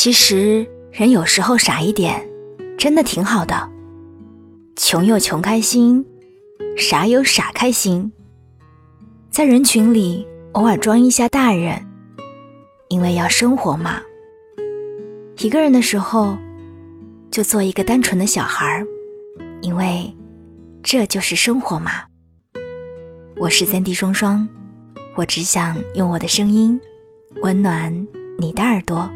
其实人有时候傻一点，真的挺好的。穷有穷开心，傻有傻开心。在人群里偶尔装一下大人，因为要生活嘛。一个人的时候，就做一个单纯的小孩儿，因为这就是生活嘛。我是三 D 双双，我只想用我的声音温暖你的耳朵。